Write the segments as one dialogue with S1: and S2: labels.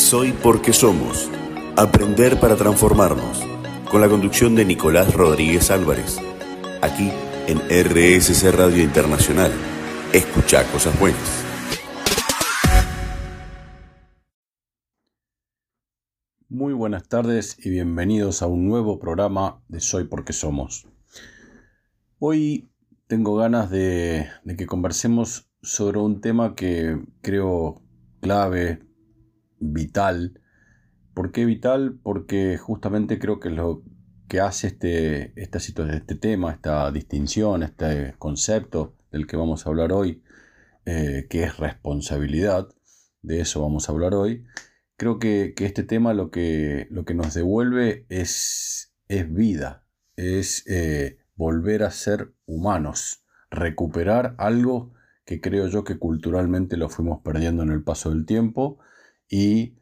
S1: Soy porque somos. Aprender para transformarnos. Con la conducción de Nicolás Rodríguez Álvarez. Aquí en RSC Radio Internacional. Escucha cosas buenas.
S2: Muy buenas tardes y bienvenidos a un nuevo programa de Soy porque somos. Hoy tengo ganas de, de que conversemos sobre un tema que creo clave, vital. ¿Por qué vital? Porque justamente creo que lo que hace este, este tema, esta distinción, este concepto del que vamos a hablar hoy, eh, que es responsabilidad, de eso vamos a hablar hoy, creo que, este tema lo que, lo que nos devuelve es, es vida, es eh, volver a ser humanos, recuperar algo que creo yo que culturalmente lo fuimos perdiendo en el paso del tiempo y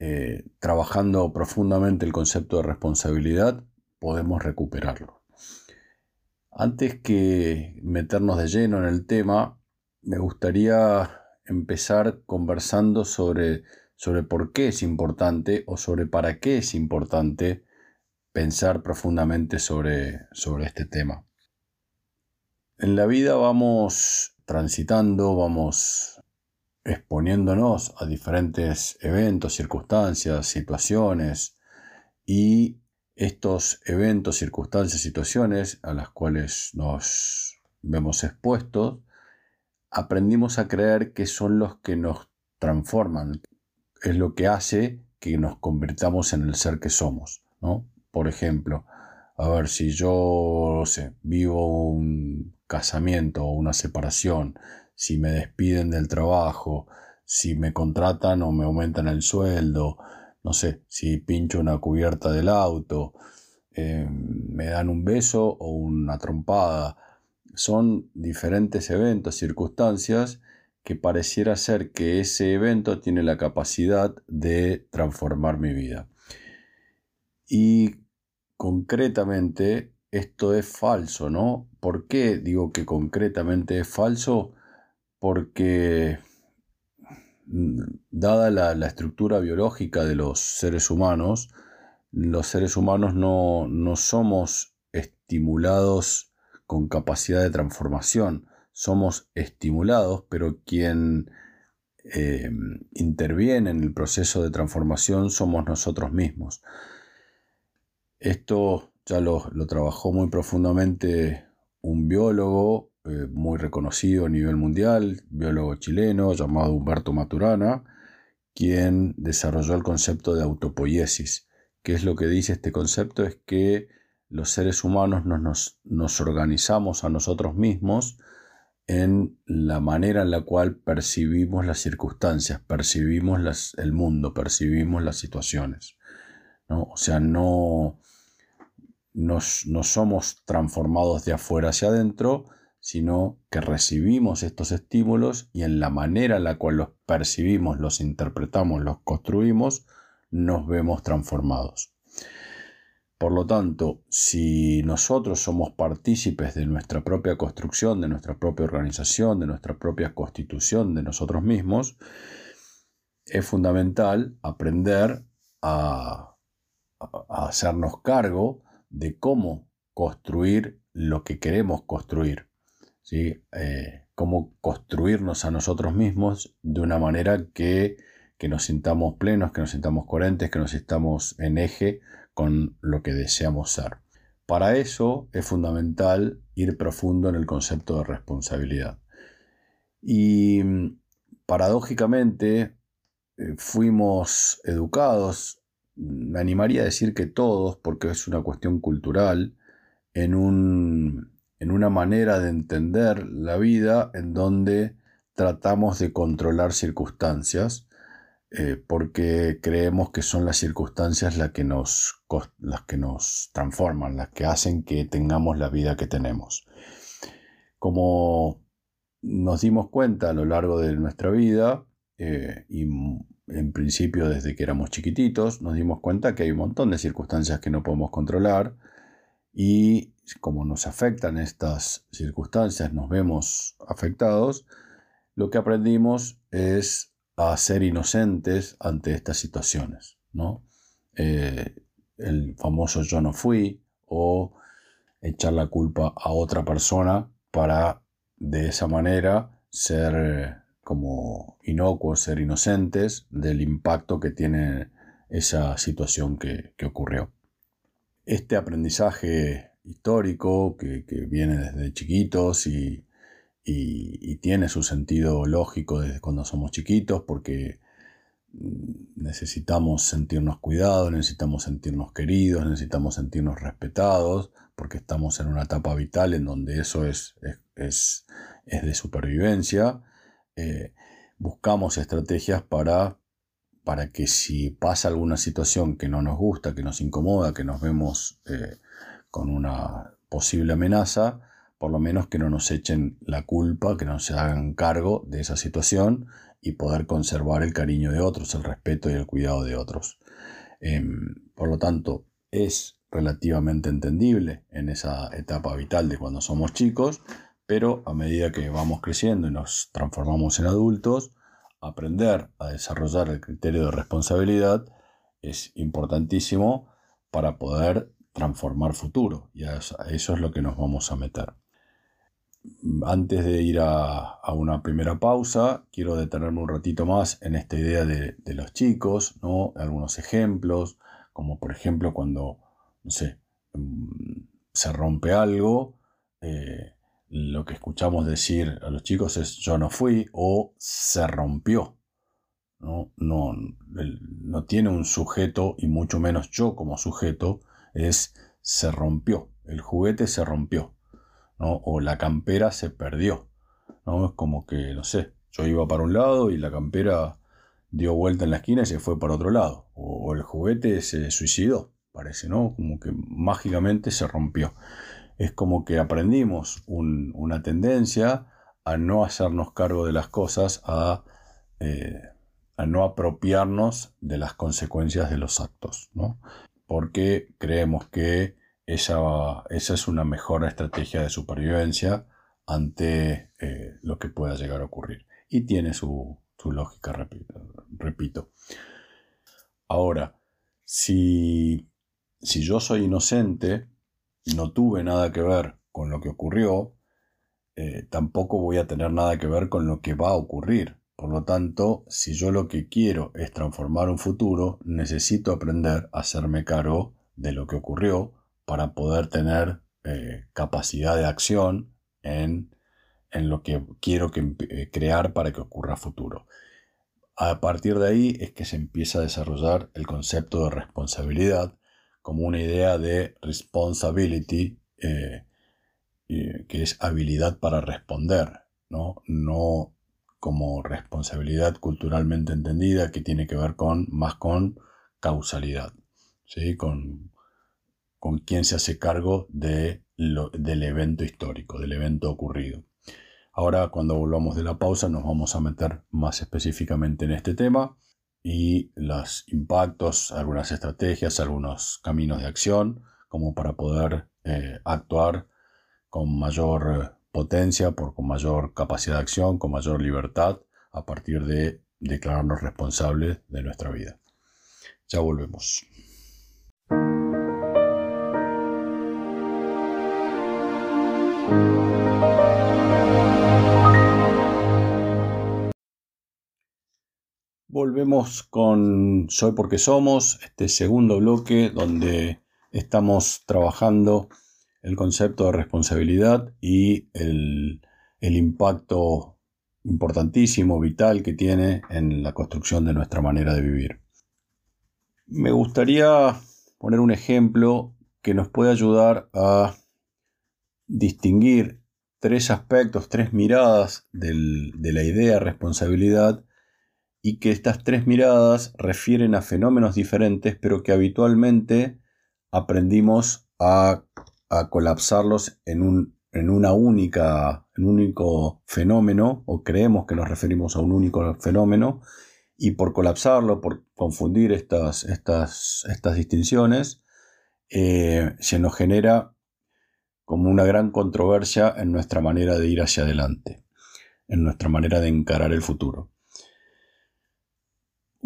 S2: eh, trabajando profundamente el concepto de responsabilidad podemos recuperarlo. Antes que meternos de lleno en el tema, me gustaría empezar conversando sobre, sobre por qué es importante o sobre para qué es importante pensar profundamente sobre, sobre este tema. En la vida vamos transitando, vamos exponiéndonos a diferentes eventos, circunstancias, situaciones y estos eventos, circunstancias, situaciones a las cuales nos vemos expuestos, aprendimos a creer que son los que nos transforman, es lo que hace que nos convirtamos en el ser que somos. ¿no? Por ejemplo, a ver si yo sé, vivo un casamiento o una separación, si me despiden del trabajo, si me contratan o me aumentan el sueldo, no sé, si pincho una cubierta del auto, eh, me dan un beso o una trompada. Son diferentes eventos, circunstancias que pareciera ser que ese evento tiene la capacidad de transformar mi vida. Y concretamente esto es falso, ¿no? ¿Por qué digo que concretamente es falso? Porque mm, dada la, estructura biológica de los seres humanos, los seres humanos no, somos estimulados con capacidad de transformación, somos estimulados, pero quien eh, interviene en el proceso de transformación somos nosotros mismos. Esto ya lo, trabajó muy profundamente un biólogo eh, muy reconocido a nivel mundial, biólogo chileno llamado Humberto Maturana, quien desarrolló el concepto de autopoiesis. ¿Qué es lo que dice este concepto? Es que los seres humanos nos, nos, organizamos a nosotros mismos en la manera en la cual percibimos las circunstancias, percibimos el mundo, percibimos las situaciones. ¿no? O sea, no, no somos transformados de afuera hacia adentro, sino que recibimos estos estímulos y en la manera en la cual los percibimos, los interpretamos, los construimos, nos vemos transformados. Por lo tanto, si nosotros somos partícipes de nuestra propia construcción, de nuestra propia organización, de nuestra propia constitución de nosotros mismos, es fundamental aprender a, hacernos cargo de cómo construir lo que queremos construir, ¿sí? Eh, cómo construirnos a nosotros mismos de una manera que, que nos sintamos plenos, que nos sintamos coherentes, que nos sintamos en eje con lo que deseamos ser. Para eso es fundamental ir profundo en el concepto de responsabilidad. Y paradójicamente eh, fuimos educados me animaría a decir que todos, porque es una cuestión cultural, en, un, en una manera de entender la vida en donde tratamos de controlar circunstancias, eh, porque creemos que son las circunstancias las que, nos, las que nos transforman, las que hacen que tengamos la vida que tenemos. Como nos dimos cuenta a lo largo de nuestra vida, eh, y en principio desde que éramos chiquititos, nos dimos cuenta que hay un montón de circunstancias que no podemos controlar y como nos afectan estas circunstancias, nos vemos afectados, lo que aprendimos es a ser inocentes ante estas situaciones, ¿no? Eh, el famoso yo no fui o echar la culpa a otra persona para de esa manera ser como inocuos, ser inocentes del impacto que tiene esa situación que, ocurrió. Este aprendizaje histórico que, viene desde chiquitos y, tiene su sentido lógico desde cuando somos chiquitos porque mm, necesitamos sentirnos cuidados, necesitamos sentirnos queridos, necesitamos sentirnos respetados, porque estamos en una etapa vital en donde eso es, es, de supervivencia. Eh, buscamos estrategias para para que si pasa alguna situación que no nos gusta, que nos incomoda, que nos vemos eh, con una posible amenaza, por lo menos que no nos echen la culpa, que no se hagan cargo de esa situación y poder conservar el cariño de otros, el respeto y el cuidado de otros. Em, por lo tanto, es relativamente entendible en esa etapa vital de cuando somos chicos, pero a medida que vamos creciendo y nos transformamos en adultos, aprender a desarrollar el criterio de responsabilidad es importantísimo para poder transformar futuro y a eso es lo que nos vamos a meter. Antes de ir a, una primera pausa, quiero detenerme un ratito más en esta idea de, los chicos, ¿no? algunos ejemplos, como por ejemplo cuando, no sé, mm, se rompe algo, eh, lo que escuchamos decir a los chicos es yo no fui o se rompió. No, no, no tiene un sujeto y mucho menos yo como sujeto es se rompió, el juguete se rompió, ¿no? o la campera se perdió. ¿no? Es como que, no sé, yo iba para un lado y la campera dio vuelta en la esquina y se fue para otro lado, o, el juguete se suicidó, parece, ¿no? Como que mágicamente se rompió es como que aprendimos una tendencia a no hacernos cargo de las cosas, a, eh, a, no apropiarnos de las consecuencias de los actos, ¿no? porque creemos que esa, esa, es una mejor estrategia de supervivencia ante eh, lo que pueda llegar a ocurrir. Y tiene su, su lógica, repito. Ahora, si, si yo soy inocente, no tuve nada que ver con lo que ocurrió, eh, tampoco voy a tener nada que ver con lo que va a ocurrir. Por lo tanto, si yo lo que quiero es transformar un futuro, necesito aprender a hacerme cargo de lo que ocurrió para poder tener eh, capacidad de acción en, en, lo que quiero eh, crear para que ocurra futuro. A partir de ahí es que se empieza a desarrollar el concepto de responsabilidad, como una idea de responsibility, eh, que es habilidad para responder, ¿no? no como responsabilidad culturalmente entendida que tiene que ver con más con causalidad, ¿sí? con, con quién se hace cargo de del evento histórico, del evento ocurrido. Ahora, cuando volvamos de la pausa, nos vamos a meter más específicamente en este tema y los impactos, algunas estrategias, algunos caminos de acción, como para poder eh, actuar con mayor eh, potencia, por, con mayor capacidad de acción, con mayor libertad, a partir de declararnos responsables de nuestra vida. Ya volvemos. Volvemos con Soy porque somos, este segundo bloque donde estamos trabajando el concepto de responsabilidad y el, impacto importantísimo, vital que tiene en la construcción de nuestra manera de vivir. Me gustaría poner un ejemplo que nos puede ayudar a distinguir tres aspectos, tres miradas de la idea responsabilidad y que estas tres miradas refieren a fenómenos diferentes, pero que habitualmente aprendimos a, colapsarlos en un, en una única, en único fenómeno, o creemos que nos referimos a un único fenómeno, y por colapsarlo, por confundir estas, estas, estas distinciones, eh, se nos genera como una gran controversia en nuestra manera de ir hacia adelante, en nuestra manera de encarar el futuro.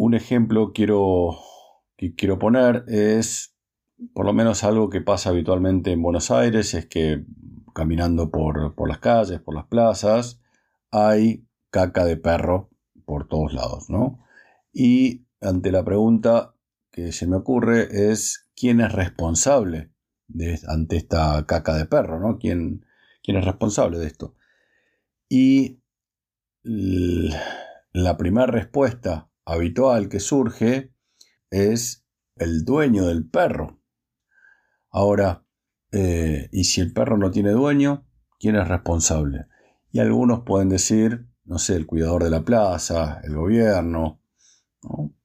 S2: Un ejemplo quiero, que quiero poner es por lo menos algo que pasa habitualmente en Buenos Aires, es que caminando por, por las calles, por las plazas, hay caca de perro por todos lados, ¿no? Y ante la pregunta que se me ocurre es quién es responsable de, ante esta caca de perro, ¿no? ¿Quién, quién es responsable de esto? Y la primera respuesta habitual que surge es el dueño del perro. Ahora, eh, ¿y si el perro no tiene dueño? ¿Quién es responsable? Y algunos pueden decir, no sé, el cuidador de la plaza, el gobierno.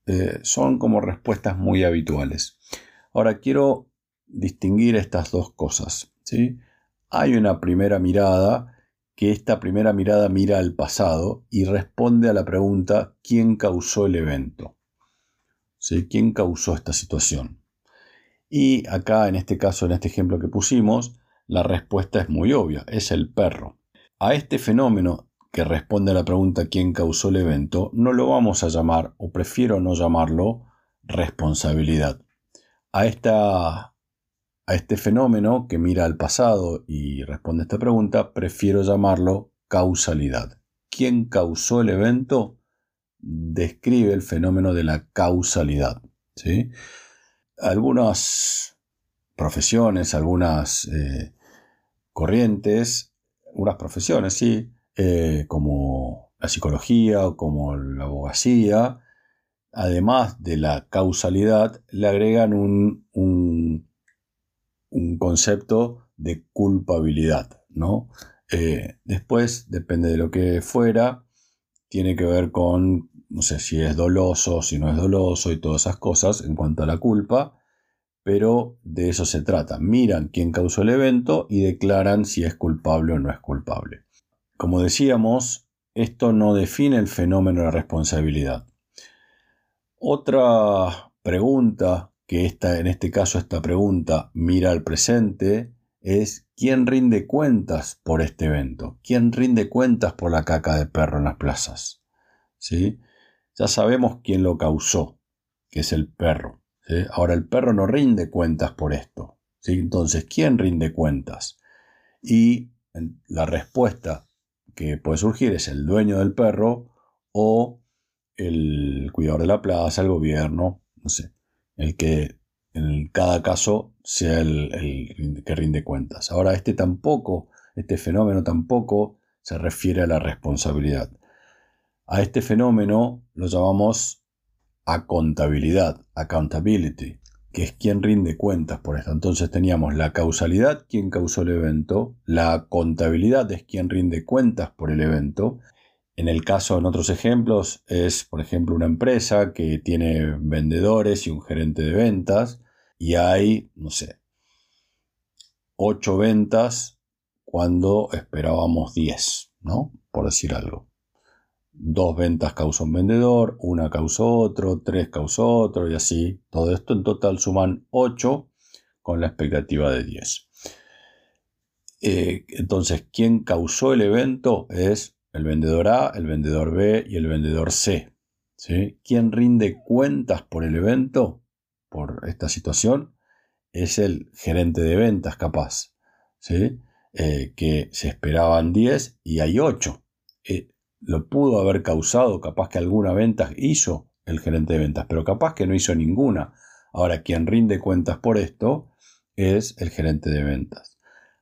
S2: Eh, son como respuestas muy habituales. Ahora quiero distinguir estas dos cosas. ¿sí? Hay una primera mirada que esta primera mirada mira al pasado y responde a la pregunta ¿quién causó el evento? ¿Quién causó esta situación? Y acá, en este caso, en este ejemplo que pusimos, la respuesta es muy obvia, es el perro. A este fenómeno que responde a la pregunta quién causó el evento, no lo vamos a llamar, o prefiero no llamarlo, responsabilidad. A, esta, a este fenómeno que mira al pasado y responde a esta pregunta, prefiero llamarlo causalidad. ¿Quién causó el evento? Describe el fenómeno de la causalidad. ¿sí? Algunas profesiones, algunas eh, corrientes unas profesiones, sí, eh, como la psicología o como la abogacía, además de la causalidad, le agregan un, concepto de culpabilidad, ¿no? Eh, después, depende de lo que fuera, tiene que ver con, no sé, si es doloso, si no es doloso y todas esas cosas en cuanto a la culpa, pero de eso se trata. Miran quién causó el evento y declaran si es culpable o no es culpable. Como decíamos, esto no define el fenómeno de responsabilidad. Otra pregunta que esta, en este caso esta pregunta mira al presente es quién rinde cuentas por este evento, quién rinde cuentas por la caca de perro en las plazas. ¿Sí? Ya sabemos quién lo causó, que es el perro. Ahora el perro no rinde cuentas por esto. ¿sí? Entonces, ¿quién rinde cuentas? Y la respuesta que puede surgir es el dueño del perro o el cuidador de la plaza, el gobierno, no sé, el que en cada caso sea el, que rinde cuentas. Ahora, este tampoco, este fenómeno tampoco se refiere a la responsabilidad. A este fenómeno lo llamamos a contabilidad, accountability, que es quien rinde cuentas por esto. Entonces teníamos la causalidad, quien causó el evento, la contabilidad es quien rinde cuentas por el evento. En el caso, en otros ejemplos, es, por ejemplo, una empresa que tiene vendedores y un gerente de ventas y hay, no sé, ocho ventas cuando esperábamos 10, ¿no? Por decir algo dos ventas causó un vendedor, una causó otro, tres causó otro y así. Todo esto en total suman 8 con la expectativa de 10. Eh, entonces, ¿quién causó el evento? Es el vendedor A, el vendedor B y el vendedor C. ¿sí? ¿Quién rinde cuentas por el evento? Por esta situación. Es el gerente de ventas capaz. ¿sí? Eh, que se esperaban 10 y hay 8 lo pudo haber causado, capaz que alguna venta hizo el gerente de ventas, pero capaz que no hizo ninguna. Ahora, quien rinde cuentas por esto es el gerente de ventas.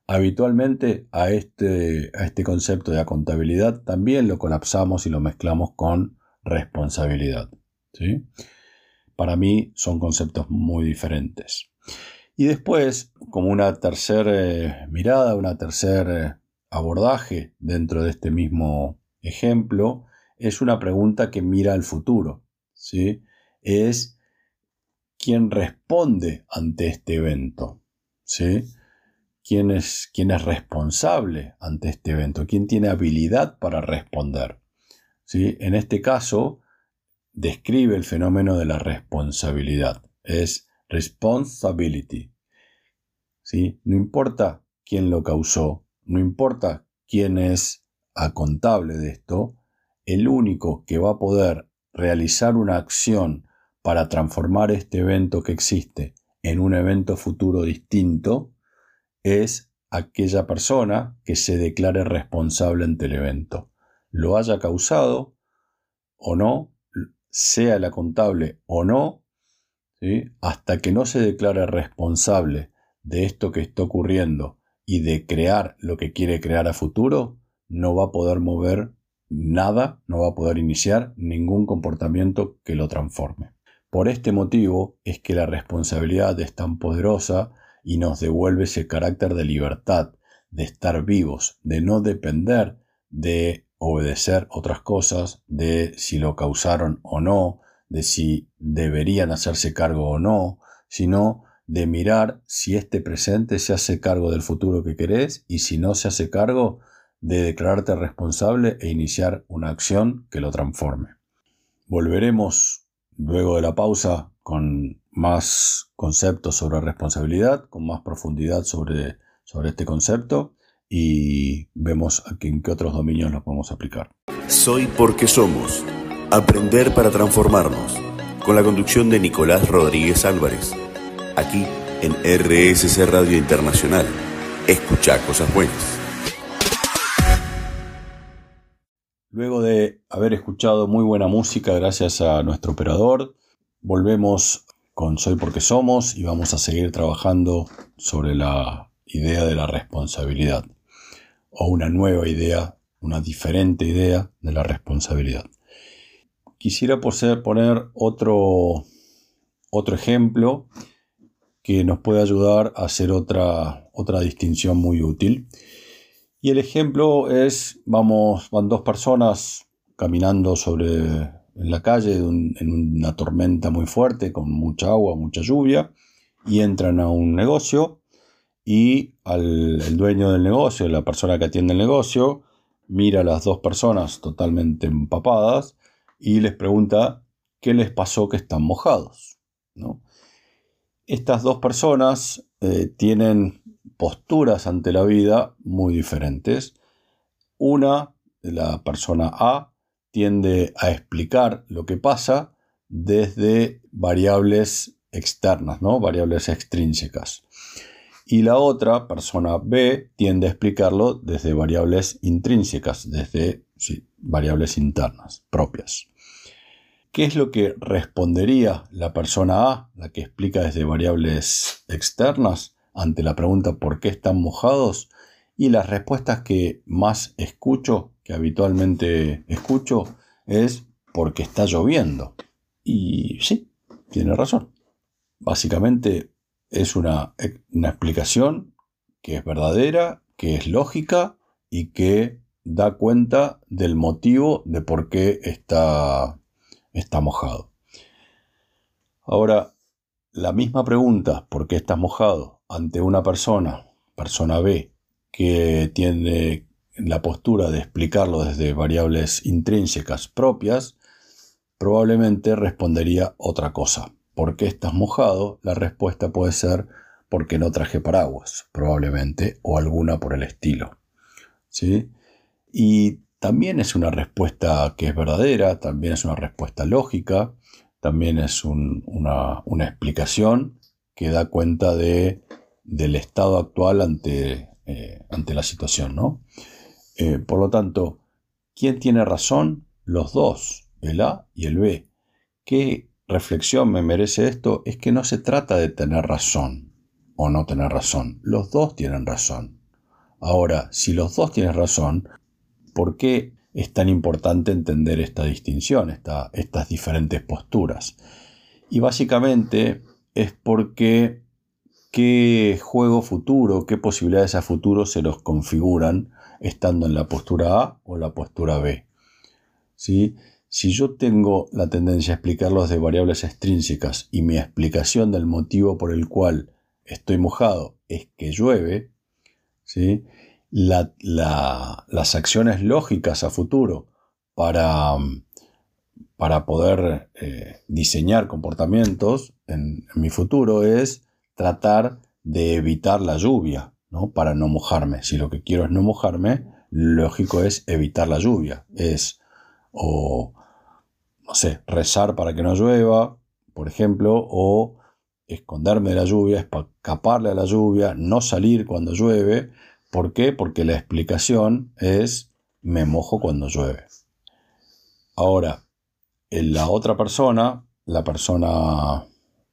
S2: Habitualmente a este, a este concepto de contabilidad también lo colapsamos y lo mezclamos con responsabilidad. ¿sí? Para mí son conceptos muy diferentes. Y después, como una tercera eh, mirada, una tercer eh, abordaje dentro de este mismo ejemplo, es una pregunta que mira al futuro. ¿sí? Es quién responde ante este evento. ¿sí? ¿Quién, es, ¿Quién es responsable ante este evento? ¿Quién tiene habilidad para responder? ¿sí? En este caso, describe el fenómeno de la responsabilidad. Es responsibility. ¿sí? No importa quién lo causó, no importa quién es a contable de esto, el único que va a poder realizar una acción para transformar este evento que existe en un evento futuro distinto, es aquella persona que se declare responsable ante el evento. Lo haya causado o no, sea la contable o no, hasta que no se declare responsable de esto que está ocurriendo y de crear lo que quiere crear a futuro, no va a poder mover nada, no va a poder iniciar ningún comportamiento que lo transforme. Por este motivo es que la responsabilidad es tan poderosa y nos devuelve ese carácter de libertad, de estar vivos, de no depender de obedecer otras cosas, de si lo causaron o no, de si deberían hacerse cargo o no, sino de mirar si este presente se hace cargo del futuro que querés y si no se hace cargo, de declararte responsable e iniciar una acción que lo transforme. Volveremos luego de la pausa con más conceptos sobre responsabilidad, con más profundidad sobre, sobre este concepto y vemos en qué otros dominios lo podemos aplicar.
S1: Soy porque somos. Aprender para transformarnos. Con la conducción de Nicolás Rodríguez Álvarez. Aquí en RSC Radio Internacional. Escucha cosas buenas.
S2: Luego de haber escuchado muy buena música gracias a nuestro operador, volvemos con Soy porque somos y vamos a seguir trabajando sobre la idea de la responsabilidad o una nueva idea, una diferente idea de la responsabilidad. Quisiera poner otro, otro ejemplo que nos puede ayudar a hacer otra, otra distinción muy útil. Y el ejemplo es, vamos, van dos personas caminando sobre en la calle en una tormenta muy fuerte, con mucha agua, mucha lluvia, y entran a un negocio y al, el dueño del negocio, la persona que atiende el negocio, mira a las dos personas totalmente empapadas y les pregunta qué les pasó que están mojados. Estas dos personas eh, tienen posturas ante la vida muy diferentes. Una, la persona A, tiende a explicar lo que pasa desde variables externas, ¿no? variables extrínsecas. Y la otra, persona B, tiende a explicarlo desde variables intrínsecas, desde variables internas, propias. ¿Qué es lo que respondería la persona A, la que explica desde variables externas, ante la pregunta ¿por qué están mojados? Y las respuestas que más escucho, que habitualmente escucho, es porque está lloviendo. Y sí, tiene razón. Básicamente es una, una explicación que es verdadera, que es lógica y que da cuenta del motivo de por qué está, está mojado. Ahora, la misma pregunta, ¿por qué estás mojado? ante una persona, persona B, que tiene la postura de explicarlo desde variables intrínsecas propias, probablemente respondería otra cosa. ¿Por qué estás mojado? La respuesta puede ser porque no traje paraguas, probablemente, o alguna por el estilo. ¿Sí? Y también es una respuesta que es verdadera, también es una respuesta lógica, también es una, una explicación que da cuenta de del estado actual ante, eh, ante la situación, ¿no? Eh, por lo tanto, ¿quién tiene razón? Los dos, el A y el B. ¿Qué reflexión me merece esto? Es que no se trata de tener razón o no tener razón. Los dos tienen razón. Ahora, si los dos tienen razón, ¿por qué es tan importante entender esta distinción, estas diferentes posturas? Y básicamente es porque qué juego futuro, qué posibilidades a futuro se los configuran estando en la postura A o la postura B. ¿Sí? Si yo tengo la tendencia a explicarlos de variables extrínsecas y mi explicación del motivo por el cual estoy mojado es que llueve, ¿sí? las acciones lógicas a futuro para, para poder eh, diseñar comportamientos en, en mi futuro es tratar de evitar la lluvia, ¿no? Para no mojarme. Si lo que quiero es no mojarme, lógico es evitar la lluvia. Es o no sé, rezar para que no llueva, por ejemplo, o esconderme de la lluvia, escaparle a la lluvia, no salir cuando llueve. ¿Por qué? Porque la explicación es me mojo cuando llueve. Ahora, en la otra persona, la persona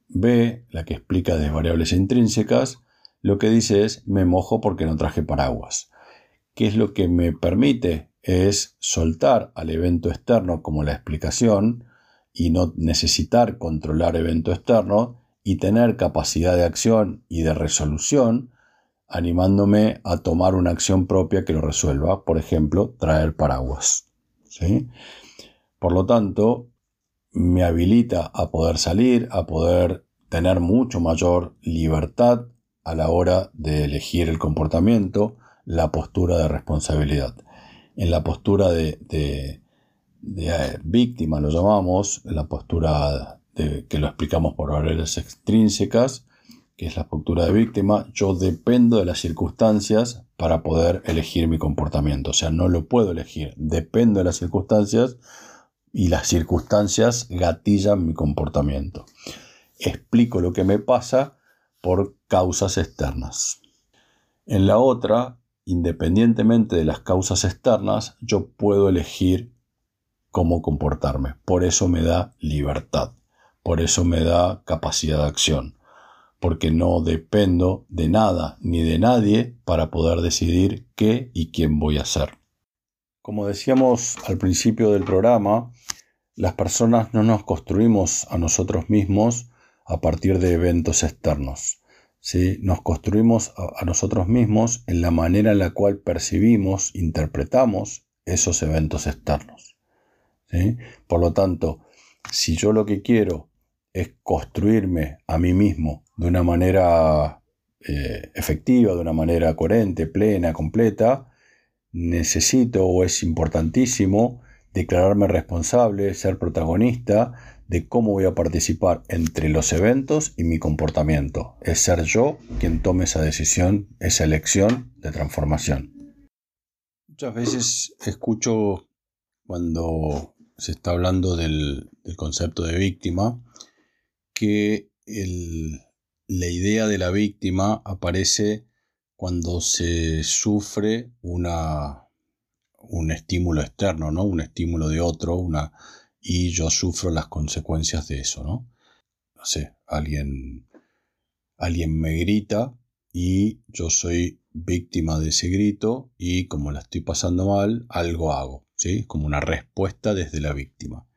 S2: B, la que explica de variables intrínsecas, lo que dice es me mojo porque no traje paraguas. ¿Qué es lo que me permite? Es soltar al evento externo como la explicación y no necesitar controlar evento externo y tener capacidad de acción y de resolución, animándome a tomar una acción propia que lo resuelva, por ejemplo, traer paraguas. ¿sí? Por lo tanto, me habilita a poder salir, a poder tener mucho mayor libertad a la hora de elegir el comportamiento, la postura de responsabilidad. En la postura de, de, eh, víctima, lo llamamos, la postura que lo explicamos por variables extrínsecas, que es la postura de víctima, yo dependo de las circunstancias para poder elegir mi comportamiento. O sea, no lo puedo elegir, dependo de las circunstancias y las circunstancias gatillan mi comportamiento. Explico lo que me pasa por causas externas. En la otra, independientemente de las causas externas, yo puedo elegir cómo comportarme. Por eso me da libertad, por eso me da capacidad de acción, porque no dependo de nada ni de nadie para poder decidir qué y quién voy a ser. Como decíamos al principio del programa, las personas no nos construimos a nosotros mismos a partir de eventos externos. ¿sí? Nos construimos a, nosotros mismos en la manera en la cual percibimos, interpretamos esos eventos externos. Por lo tanto, si yo lo que quiero es construirme a mí mismo de una manera eh, efectiva, de una manera coherente, plena, completa, necesito o es importantísimo declararme responsable, ser protagonista de cómo voy a participar entre los eventos y mi comportamiento. Es ser yo quien tome esa decisión, esa elección de transformación. Muchas veces escucho cuando se está hablando del, concepto de víctima que la idea de la víctima aparece cuando se sufre una, un estímulo externo, ¿no? Un estímulo de otro, una, y yo sufro las consecuencias de eso, ¿no? No sé, alguien, alguien me grita y yo soy víctima de ese grito y como la estoy pasando mal, algo hago, ¿sí? Como una respuesta desde la víctima,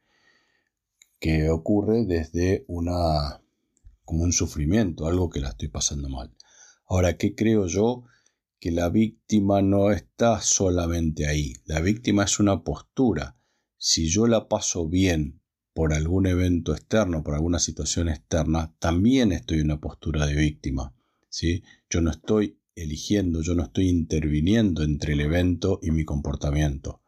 S2: que ocurre desde una, como un sufrimiento, algo que la estoy pasando mal. Ahora, ¿qué creo yo? que la víctima no está solamente ahí. La víctima es una postura. Si yo la paso bien por algún evento externo, por alguna situación externa, también estoy en una postura de víctima. ¿sí? Yo no estoy eligiendo, yo no estoy interviniendo entre el evento y mi comportamiento.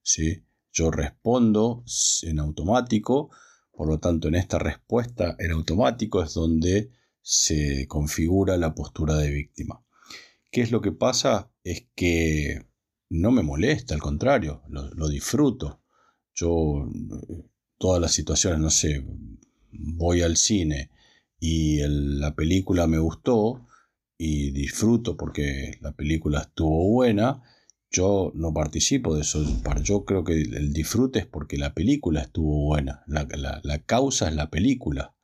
S2: ¿sí? Yo respondo en automático, por lo tanto en esta respuesta en automático es donde se configura la postura de víctima. ¿Qué es lo que pasa? Es que no me molesta, al contrario, lo, disfruto. Yo, todas las situaciones, no sé, voy al cine y la película me gustó y disfruto porque la película estuvo buena, yo no participo de eso. Yo creo que el disfrute es porque la película estuvo buena. La, causa es la película.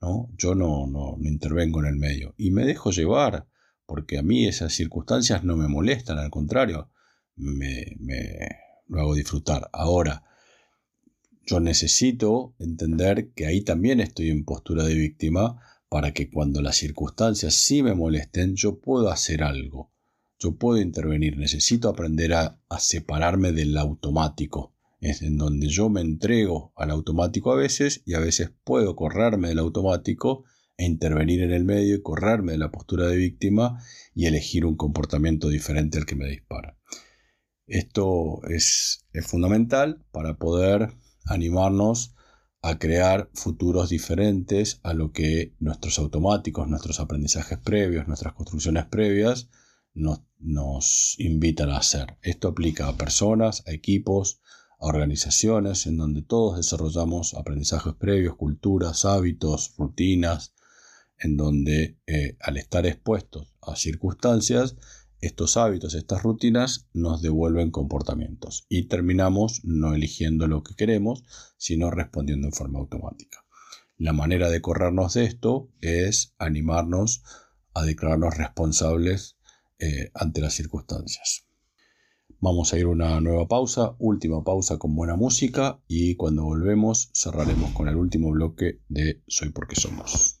S2: ¿no? Yo no, no, intervengo en el medio. Y me dejo llevar porque a mí esas circunstancias no me molestan, al contrario, me, lo hago disfrutar. Ahora, yo necesito entender que ahí también estoy en postura de víctima para que cuando las circunstancias sí me molesten, yo puedo hacer algo, yo puedo intervenir, necesito aprender a, a separarme del automático, es en donde yo me entrego al automático a veces y a veces puedo correrme del automático e intervenir en el medio y correrme de la postura de víctima y elegir un comportamiento diferente al que me dispara. Esto es, fundamental para poder animarnos a crear futuros diferentes a lo que nuestros automáticos, nuestros aprendizajes previos, nuestras construcciones previas nos, invitan a hacer. Esto aplica a personas, a equipos, a organizaciones en donde todos desarrollamos aprendizajes previos, culturas, hábitos, rutinas, en donde eh, al estar expuestos a circunstancias, estos hábitos, estas rutinas nos devuelven comportamientos y terminamos no eligiendo lo que queremos, sino respondiendo en forma automática. La manera de corrernos de esto es animarnos a declararnos responsables eh, ante las circunstancias. Vamos a ir a una nueva pausa, última pausa con buena música y cuando volvemos cerraremos con el último bloque de Soy porque somos.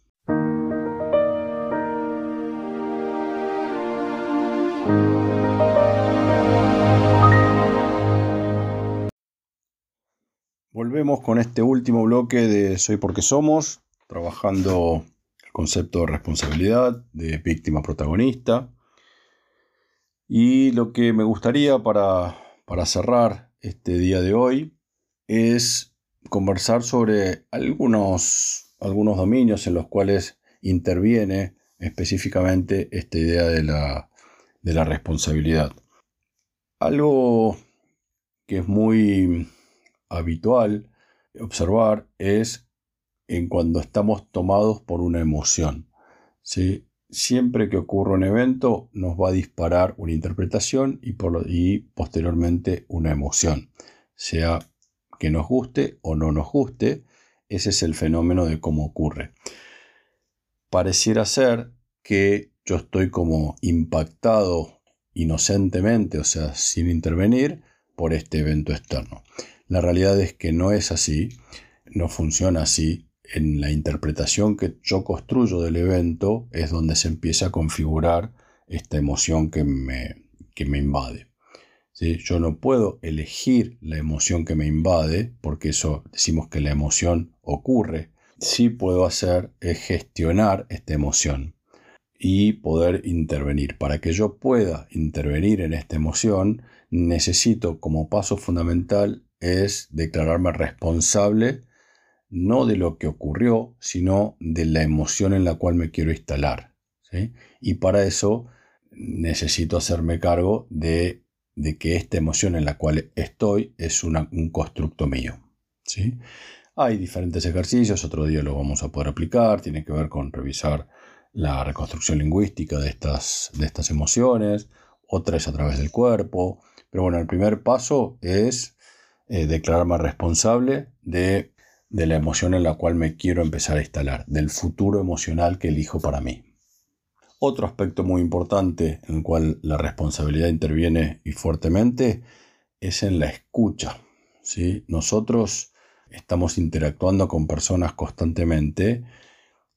S2: Con este último bloque de Soy porque somos, trabajando el concepto de responsabilidad, de víctima protagonista. Y lo que me gustaría para, para cerrar este día de hoy es conversar sobre algunos, algunos dominios en los cuales interviene específicamente esta idea de la, de la responsabilidad. Algo que es muy habitual observar es en cuando estamos tomados por una emoción. ¿sí? Siempre que ocurre un evento nos va a disparar una interpretación y, por y posteriormente una emoción, sea que nos guste o no nos guste, ese es el fenómeno de cómo ocurre. Pareciera ser que yo estoy como impactado inocentemente, o sea, sin intervenir, por este evento externo. La realidad es que no es así, no funciona así. En la interpretación que yo construyo del evento es donde se empieza a configurar esta emoción que me, que me invade. ¿Sí? Yo no puedo elegir la emoción que me invade, porque eso decimos que la emoción ocurre. Sí puedo hacer es gestionar esta emoción y poder intervenir. Para que yo pueda intervenir en esta emoción, necesito como paso fundamental es declararme responsable no de lo que ocurrió, sino de la emoción en la cual me quiero instalar. Y para eso necesito hacerme cargo de, que esta emoción en la cual estoy es un constructo mío. ¿sí? Hay diferentes ejercicios, otro día lo vamos a poder aplicar, tiene que ver con revisar la reconstrucción lingüística de estas, de estas emociones, otras a través del cuerpo. Pero bueno, el primer paso es eh, declararme responsable de, de la emoción en la cual me quiero empezar a instalar, del futuro emocional que elijo para mí. Otro aspecto muy importante en el cual la responsabilidad interviene y fuertemente es en la escucha. ¿sí? Nosotros estamos interactuando con personas constantemente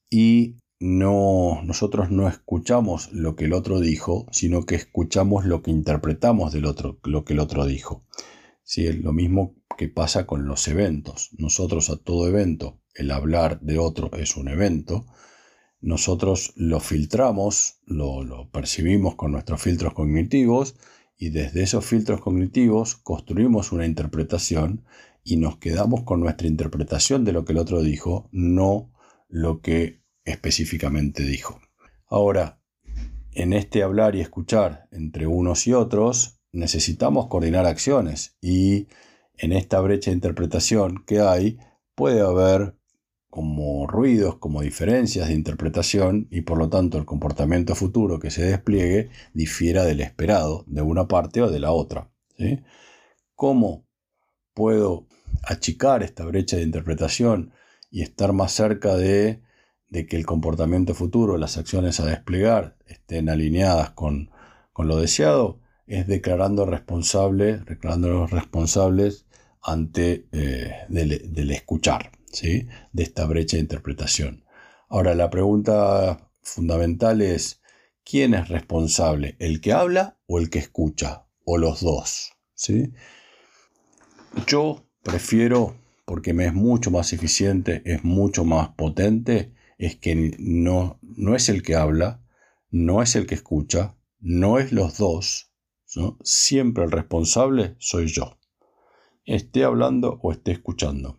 S2: y no, nosotros no escuchamos lo que el otro dijo, sino que escuchamos lo que interpretamos del otro, lo que el otro dijo. Sí, lo mismo que pasa con los eventos. Nosotros a todo evento, el hablar de otro es un evento. Nosotros lo filtramos, lo, lo percibimos con nuestros filtros cognitivos y desde esos filtros cognitivos construimos una interpretación y nos quedamos con nuestra interpretación de lo que el otro dijo, no lo que específicamente dijo. Ahora, en este hablar y escuchar entre unos y otros, necesitamos coordinar acciones y en esta brecha de interpretación que hay puede haber como ruidos, como diferencias de interpretación y por lo tanto el comportamiento futuro que se despliegue difiera del esperado de una parte o de la otra. ¿Cómo puedo achicar esta brecha de interpretación y estar más cerca de de que el comportamiento futuro, las acciones a desplegar estén alineadas con, lo deseado, es declarando responsable, declarándonos responsables ante eh, del, escuchar, ¿sí? de esta brecha de interpretación. Ahora, la pregunta fundamental es, ¿quién es responsable? ¿El que habla o el que escucha? ¿O los dos? ¿sí? Yo prefiero, porque me es mucho más eficiente, es mucho más potente, es que no, no es el que habla, no es el que escucha, no es los dos, siempre el responsable soy yo, esté hablando o esté escuchando.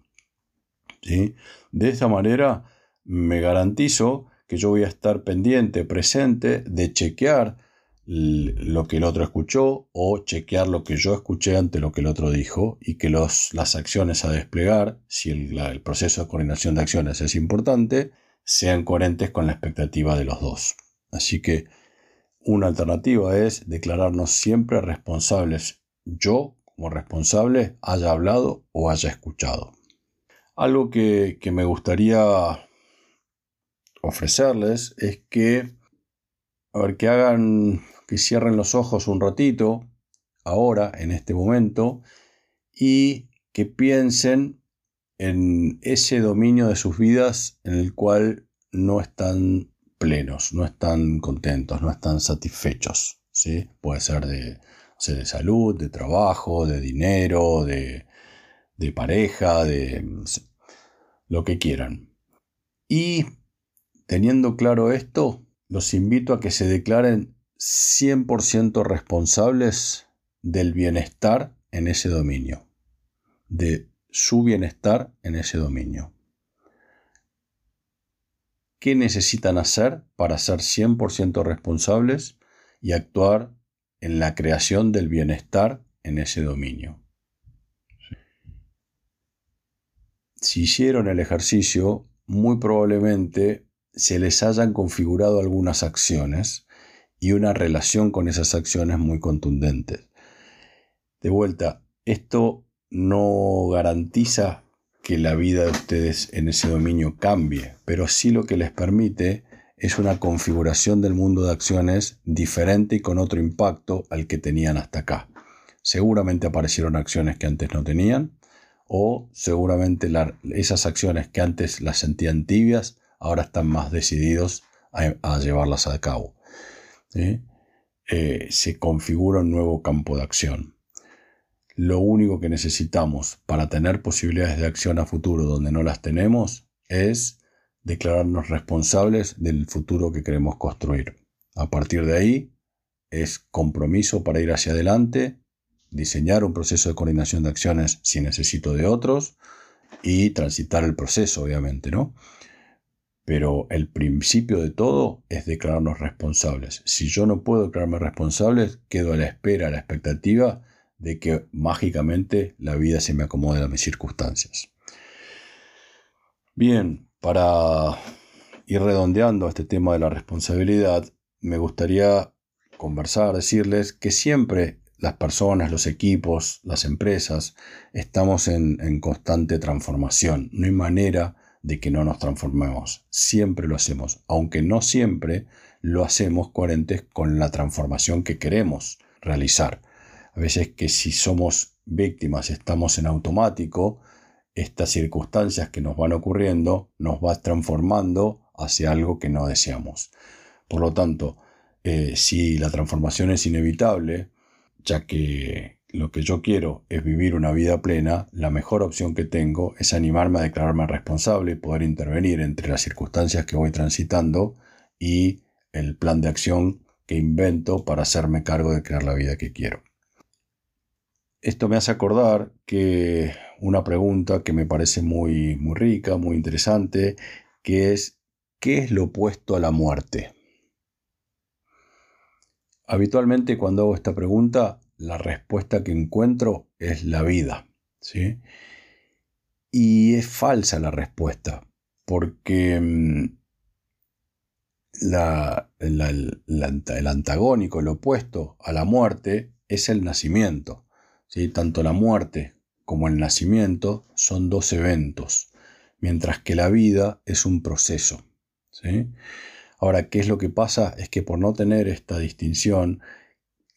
S2: ¿sí? De esta manera me garantizo que yo voy a estar pendiente, presente de chequear lo que el otro escuchó o chequear lo que yo escuché ante lo que el otro dijo y que los, las acciones a desplegar, si el, el proceso de coordinación de acciones es importante, sean coherentes con la expectativa de los dos. Así que una alternativa es declararnos siempre responsables. Yo, como responsable, haya hablado o haya escuchado. Algo que, que me gustaría ofrecerles es que, a ver, que hagan, que cierren los ojos un ratito, ahora, en este momento, y que piensen en ese dominio de sus vidas en el cual no están plenos, no están contentos, no están satisfechos. ¿sí? Puede ser de, de salud, de trabajo, de dinero, de, de pareja, de lo que quieran. Y teniendo claro esto, los invito a que se declaren 100% responsables del bienestar en ese dominio, de su bienestar en ese dominio. ¿Qué necesitan hacer para ser 100% responsables y actuar en la creación del bienestar en ese dominio? Si hicieron el ejercicio, muy probablemente se les hayan configurado algunas acciones y una relación con esas acciones muy contundentes. De vuelta, esto no garantiza que la vida de ustedes en ese dominio cambie, pero sí lo que les permite es una configuración del mundo de acciones diferente y con otro impacto al que tenían hasta acá. Seguramente aparecieron acciones que antes no tenían o seguramente esas acciones que antes las sentían tibias ahora están más decididos a, llevarlas a cabo. Eh, se configura un nuevo campo de acción. Lo único que necesitamos para tener posibilidades de acción a futuro donde no las tenemos es declararnos responsables del futuro que queremos construir. A partir de ahí es compromiso para ir hacia adelante, diseñar un proceso de coordinación de acciones si necesito de otros y transitar el proceso, obviamente, ¿no? Pero el principio de todo es declararnos responsables. Si yo no puedo declararme responsable, quedo a la espera, a la expectativa de que mágicamente la vida se me acomode a mis circunstancias. Bien, para ir redondeando este tema de la responsabilidad, me gustaría conversar, decirles que siempre las personas, los equipos, las empresas, estamos en, en, constante transformación. No hay manera de que no nos transformemos. Siempre lo hacemos, aunque no siempre lo hacemos coherentes con la transformación que queremos realizar a veces que si somos víctimas estamos en automático, estas circunstancias que nos van ocurriendo nos va transformando hacia algo que no deseamos. Por lo tanto, eh, si la transformación es inevitable, ya que lo que yo quiero es vivir una vida plena, la mejor opción que tengo es animarme a declararme responsable y poder intervenir entre las circunstancias que voy transitando y el plan de acción que invento para hacerme cargo de crear la vida que quiero. Esto me hace acordar que una pregunta que me parece muy, muy rica, muy interesante, que es, ¿qué es lo opuesto a la muerte? Habitualmente cuando hago esta pregunta, la respuesta que encuentro es la vida. ¿sí? Y es falsa la respuesta, porque mm, el antagónico, el opuesto a la muerte, es el nacimiento. Tanto la muerte como el nacimiento son dos eventos, mientras que la vida es un proceso. Ahora, ¿qué es lo que pasa? Es que por no tener esta distinción,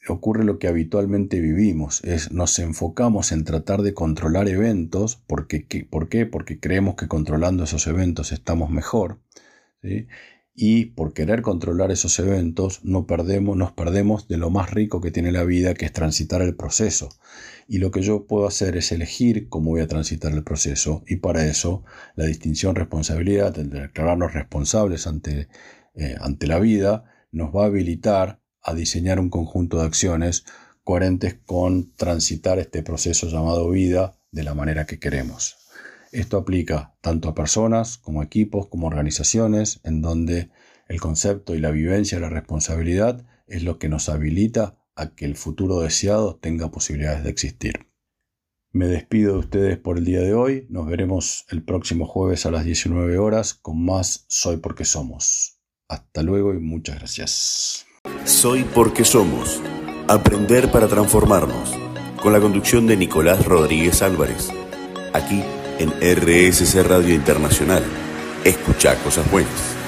S2: ocurre lo que habitualmente vivimos, es nos enfocamos en tratar de controlar eventos, porque, ¿por qué? Porque creemos que controlando esos eventos estamos mejor, y por querer controlar esos eventos no perdemos, nos perdemos de lo más rico que tiene la vida, que es transitar el proceso. Y lo que yo puedo hacer es elegir cómo voy a transitar el proceso y para eso la distinción responsabilidad, el declararnos responsables ante, eh, ante la vida, nos va a habilitar a diseñar un conjunto de acciones coherentes con transitar este proceso llamado vida de la manera que queremos. Esto aplica tanto a personas como a equipos como organizaciones en donde el concepto y la vivencia de la responsabilidad es lo que nos habilita a que el futuro deseado tenga posibilidades de existir. Me despido de ustedes por el día de hoy. Nos veremos el próximo jueves a las 19 horas con más Soy porque somos. Hasta luego y muchas gracias.
S1: Soy porque somos. Aprender para transformarnos. Con la conducción de Nicolás Rodríguez Álvarez. Aquí en RSC Radio Internacional. Escucha cosas buenas.